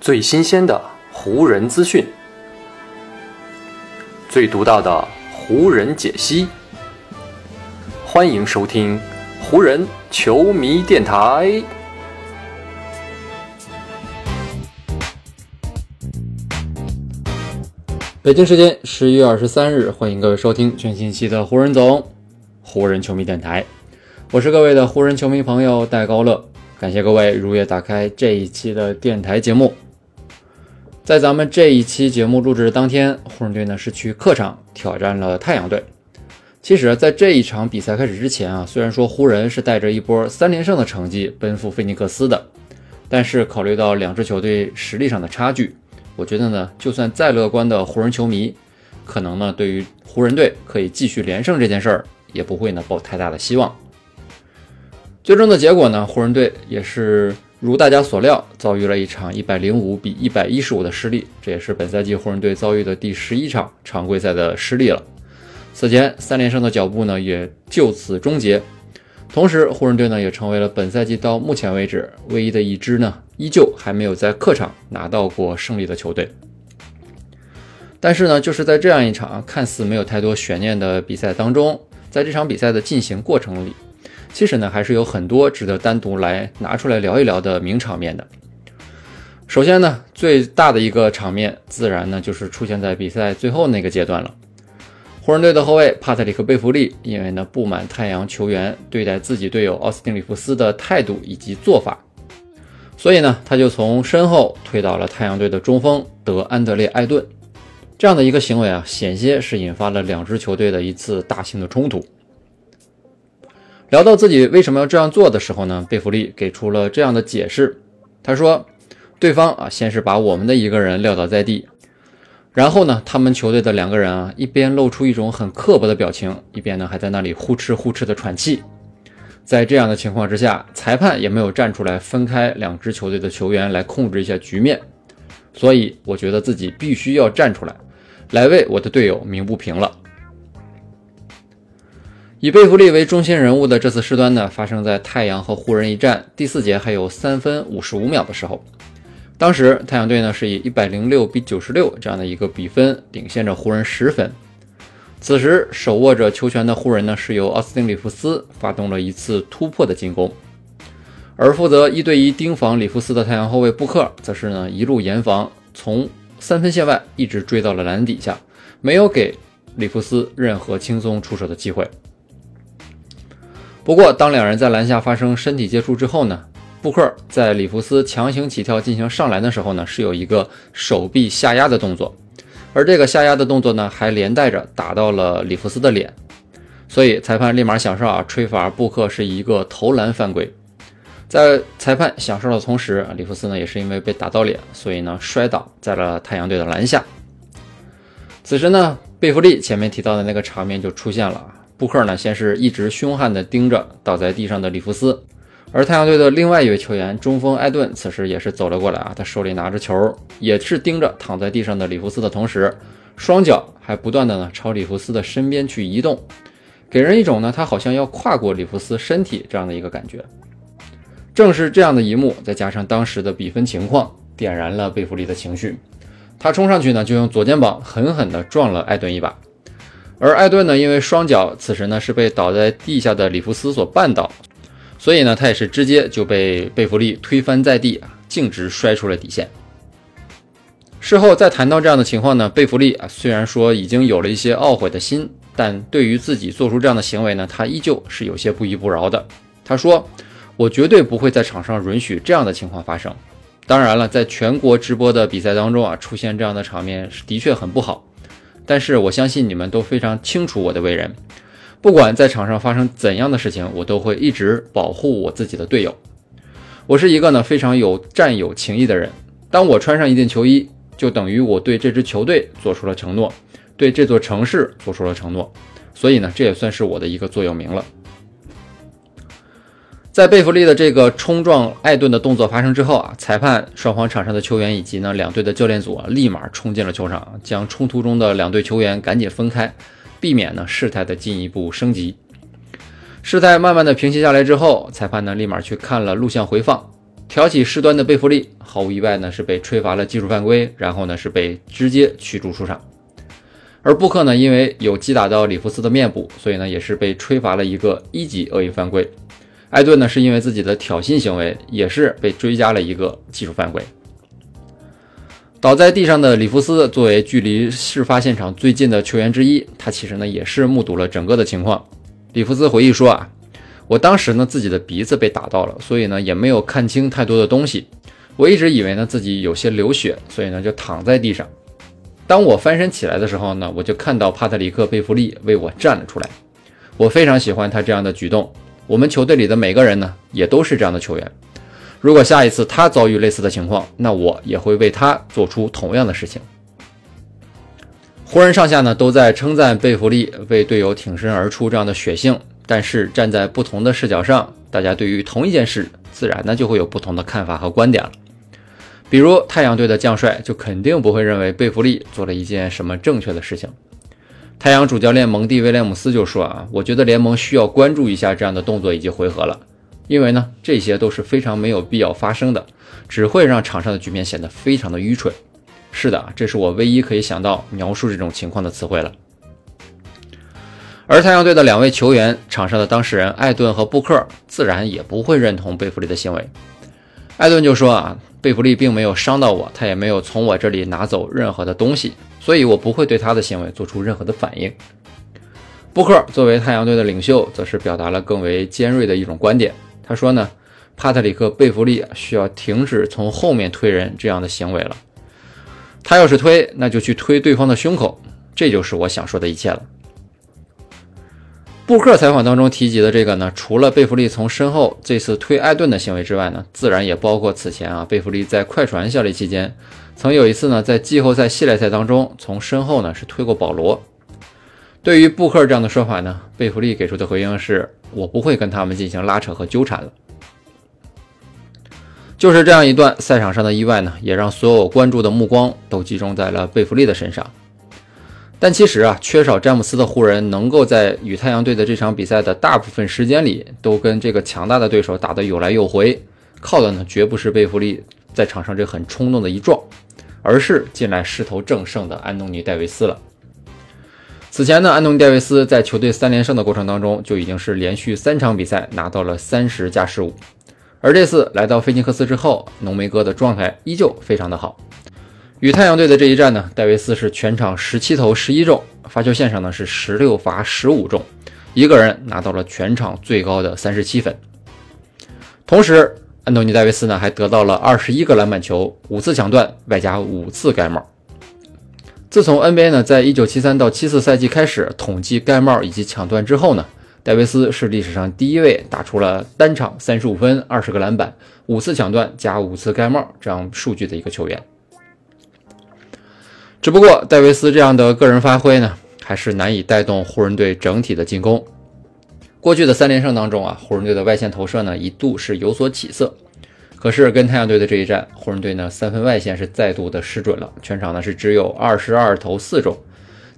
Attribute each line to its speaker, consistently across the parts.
Speaker 1: 最新鲜的湖人资讯，最独到的湖人解析。欢迎收听湖人球迷电台。
Speaker 2: 北京时间十一月二十三日，欢迎各位收听全新期的湖人总湖人球迷电台。我是各位的湖人球迷朋友戴高乐，感谢各位如约打开这一期的电台节目。在咱们这一期节目录制的当天，湖人队呢是去客场挑战了太阳队。其实，在这一场比赛开始之前啊，虽然说湖人是带着一波三连胜的成绩奔赴菲尼克斯的，但是考虑到两支球队实力上的差距，我觉得呢，就算再乐观的湖人球迷，可能呢对于湖人队可以继续连胜这件事儿，也不会呢抱太大的希望。最终的结果呢，湖人队也是如大家所料，遭遇了一场一百零五比一百一十五的失利，这也是本赛季湖人队遭遇的第十一场常规赛的失利了。此前三连胜的脚步呢，也就此终结。同时，湖人队呢也成为了本赛季到目前为止唯一的一支呢，依旧还没有在客场拿到过胜利的球队。但是呢，就是在这样一场看似没有太多悬念的比赛当中，在这场比赛的进行过程里。其实呢，还是有很多值得单独来拿出来聊一聊的名场面的。首先呢，最大的一个场面，自然呢就是出现在比赛最后那个阶段了。湖人队的后卫帕特里克·贝弗利，因为呢不满太阳球员对待自己队友奥斯汀·里弗斯的态度以及做法，所以呢他就从身后推倒了太阳队的中锋德安德烈·艾顿。这样的一个行为啊，险些是引发了两支球队的一次大型的冲突。聊到自己为什么要这样做的时候呢，贝弗利给出了这样的解释。他说：“对方啊，先是把我们的一个人撂倒在地，然后呢，他们球队的两个人啊，一边露出一种很刻薄的表情，一边呢还在那里呼哧呼哧的喘气。在这样的情况之下，裁判也没有站出来分开两支球队的球员来控制一下局面，所以我觉得自己必须要站出来，来为我的队友鸣不平了。”以贝弗利为中心人物的这次事端呢，发生在太阳和湖人一战第四节还有三分五十五秒的时候。当时太阳队呢是以一百零六比九十六这样的一个比分领先着湖人十分。此时手握着球权的湖人呢是由奥斯汀·里弗斯发动了一次突破的进攻，而负责一对一盯防里弗斯的太阳后卫布克则是呢一路严防，从三分线外一直追到了篮底下，没有给里弗斯任何轻松出手的机会。不过，当两人在篮下发生身体接触之后呢，布克在里弗斯强行起跳进行上篮的时候呢，是有一个手臂下压的动作，而这个下压的动作呢，还连带着打到了里弗斯的脸，所以裁判立马响哨啊，吹罚布克是一个投篮犯规。在裁判响哨的同时，里弗斯呢也是因为被打到脸，所以呢摔倒在了太阳队的篮下。此时呢，贝弗利前面提到的那个场面就出现了。布克呢，先是一直凶悍地盯着倒在地上的里弗斯，而太阳队的另外一位球员中锋艾顿此时也是走了过来啊，他手里拿着球，也是盯着躺在地上的里弗斯的同时，双脚还不断的呢朝里弗斯的身边去移动，给人一种呢他好像要跨过里弗斯身体这样的一个感觉。正是这样的一幕，再加上当时的比分情况，点燃了贝弗利的情绪，他冲上去呢就用左肩膀狠狠地撞了艾顿一把。而艾顿呢，因为双脚此时呢是被倒在地下的里弗斯所绊倒，所以呢他也是直接就被贝弗利推翻在地啊，径直摔出了底线。事后再谈到这样的情况呢，贝弗利啊虽然说已经有了一些懊悔的心，但对于自己做出这样的行为呢，他依旧是有些不依不饶的。他说：“我绝对不会在场上允许这样的情况发生。当然了，在全国直播的比赛当中啊，出现这样的场面是的确很不好。”但是我相信你们都非常清楚我的为人，不管在场上发生怎样的事情，我都会一直保护我自己的队友。我是一个呢非常有战友情谊的人，当我穿上一件球衣，就等于我对这支球队做出了承诺，对这座城市做出了承诺，所以呢，这也算是我的一个座右铭了。在贝弗利的这个冲撞艾顿的动作发生之后啊，裁判、双方场上的球员以及呢两队的教练组啊，立马冲进了球场，将冲突中的两队球员赶紧分开，避免呢事态的进一步升级。事态慢慢的平息下来之后，裁判呢立马去看了录像回放，挑起事端的贝弗利毫无意外呢是被吹罚了技术犯规，然后呢是被直接驱逐出场。而布克呢因为有击打到里弗斯的面部，所以呢也是被吹罚了一个一级恶意犯规。艾顿呢是因为自己的挑衅行为，也是被追加了一个技术犯规。倒在地上的里弗斯作为距离事发现场最近的球员之一，他其实呢也是目睹了整个的情况。里弗斯回忆说啊，我当时呢自己的鼻子被打到了，所以呢也没有看清太多的东西。我一直以为呢自己有些流血，所以呢就躺在地上。当我翻身起来的时候呢，我就看到帕特里克·贝弗利为我站了出来。我非常喜欢他这样的举动。我们球队里的每个人呢也都是这样的球员。如果下一次他遭遇类似的情况，那我也会为他做出同样的事情。湖人上下呢都在称赞贝弗利为队友挺身而出这样的血性，但是站在不同的视角上，大家对于同一件事自然呢就会有不同的看法和观点了。比如太阳队的将帅就肯定不会认为贝弗利做了一件什么正确的事情。太阳主教练蒙蒂威廉姆斯就说啊，我觉得联盟需要关注一下这样的动作以及回合了。因为呢，这些都是非常没有必要发生的，只会让场上的局面显得非常的愚蠢。是的，这是我唯一可以想到描述这种情况的词汇了。而太阳队的两位球员，场上的当事人艾顿和布克，自然也不会认同贝弗利的行为。艾顿就说啊，贝弗利并没有伤到我，他也没有从我这里拿走任何的东西，所以我不会对他的行为做出任何的反应。布克作为太阳队的领袖，则是表达了更为尖锐的一种观点。他说呢，帕特里克·贝弗利需要停止从后面推人这样的行为了。他要是推，那就去推对方的胸口。这就是我想说的一切了。布克采访当中提及的这个呢，除了贝弗利从身后这次推艾顿的行为之外呢，自然也包括此前啊，贝弗利在快船效力期间，曾有一次呢，在季后赛系列赛当中从身后呢是推过保罗。对于布克这样的说法呢，贝弗利给出的回应是：“我不会跟他们进行拉扯和纠缠了。”就是这样一段赛场上的意外呢，也让所有关注的目光都集中在了贝弗利的身上。但其实啊，缺少詹姆斯的湖人能够在与太阳队的这场比赛的大部分时间里都跟这个强大的对手打得有来有回，靠的呢绝不是贝弗利在场上这很冲动的一撞，而是近来势头正盛的安东尼戴维斯了。此前呢，安东尼·戴维斯在球队三连胜的过程当中，就已经是连续三场比赛拿到了三十加十五。而这次来到菲尼克斯之后，浓眉哥的状态依旧非常的好。与太阳队的这一战呢，戴维斯是全场十七投十一中，发球线上呢是十六罚十五中，一个人拿到了全场最高的三十七分。同时，安东尼·戴维斯呢还得到了二十一个篮板球，五次抢断，外加五次盖帽。自从 NBA 呢在一九七三到七四赛季开始统计盖帽以及抢断之后呢，戴维斯是历史上第一位打出了单场三十五分、二十个篮板、五次抢断加五次盖帽这样数据的一个球员。只不过戴维斯这样的个人发挥呢，还是难以带动湖人队整体的进攻。过去的三连胜当中啊，湖人队的外线投射呢一度是有所起色。可是跟太阳队的这一战，湖人队呢三分外线是再度的失准了，全场呢是只有二十二投四中，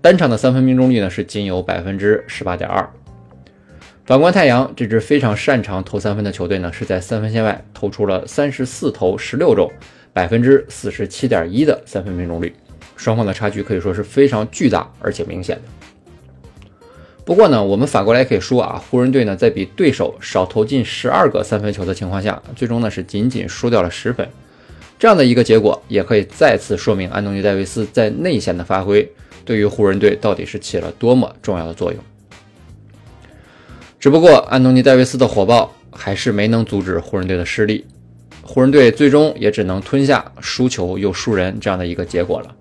Speaker 2: 单场的三分命中率呢是仅有百分之十八点二。反观太阳这支非常擅长投三分的球队呢，是在三分线外投出了三十四投十六中，百分之四十七点一的三分命中率，双方的差距可以说是非常巨大而且明显的。不过呢，我们反过来可以说啊，湖人队呢在比对手少投进十二个三分球的情况下，最终呢是仅仅输掉了十分。这样的一个结果，也可以再次说明安东尼戴维斯在内线的发挥对于湖人队到底是起了多么重要的作用。只不过安东尼戴维斯的火爆还是没能阻止湖人队的失利，湖人队最终也只能吞下输球又输人这样的一个结果了。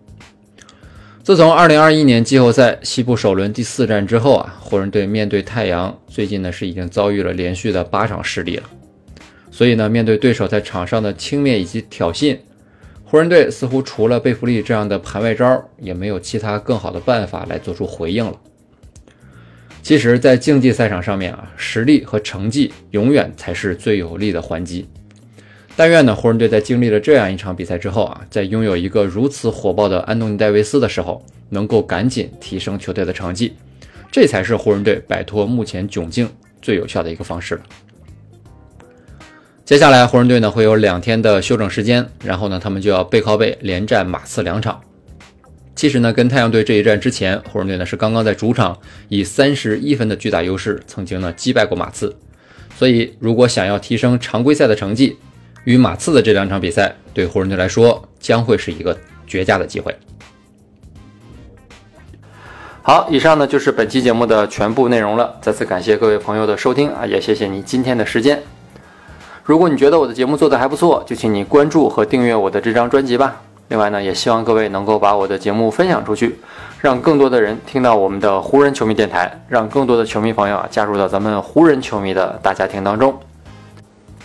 Speaker 2: 自从2021年季后赛西部首轮第四战之后啊，湖人队面对太阳，最近呢是已经遭遇了连续的八场失利了。所以呢，面对对手在场上的轻蔑以及挑衅，湖人队似乎除了贝弗利这样的盘外招，也没有其他更好的办法来做出回应了。其实，在竞技赛场上面啊，实力和成绩永远才是最有力的还击。但愿呢，湖人队在经历了这样一场比赛之后啊，在拥有一个如此火爆的安东尼戴维斯的时候，能够赶紧提升球队的成绩，这才是湖人队摆脱目前窘境最有效的一个方式了。接下来湖人队呢会有两天的休整时间，然后呢他们就要背靠背连战马刺两场。其实呢，跟太阳队这一战之前，湖人队呢是刚刚在主场以三十一分的巨大优势，曾经呢击败过马刺。所以，如果想要提升常规赛的成绩，与马刺的这两场比赛，对湖人队来说将会是一个绝佳的机会。
Speaker 1: 好，以上呢就是本期节目的全部内容了。再次感谢各位朋友的收听啊，也谢谢你今天的时间。如果你觉得我的节目做得还不错，就请你关注和订阅我的这张专辑吧。另外呢，也希望各位能够把我的节目分享出去，让更多的人听到我们的湖人球迷电台，让更多的球迷朋友啊加入到咱们湖人球迷的大家庭当中。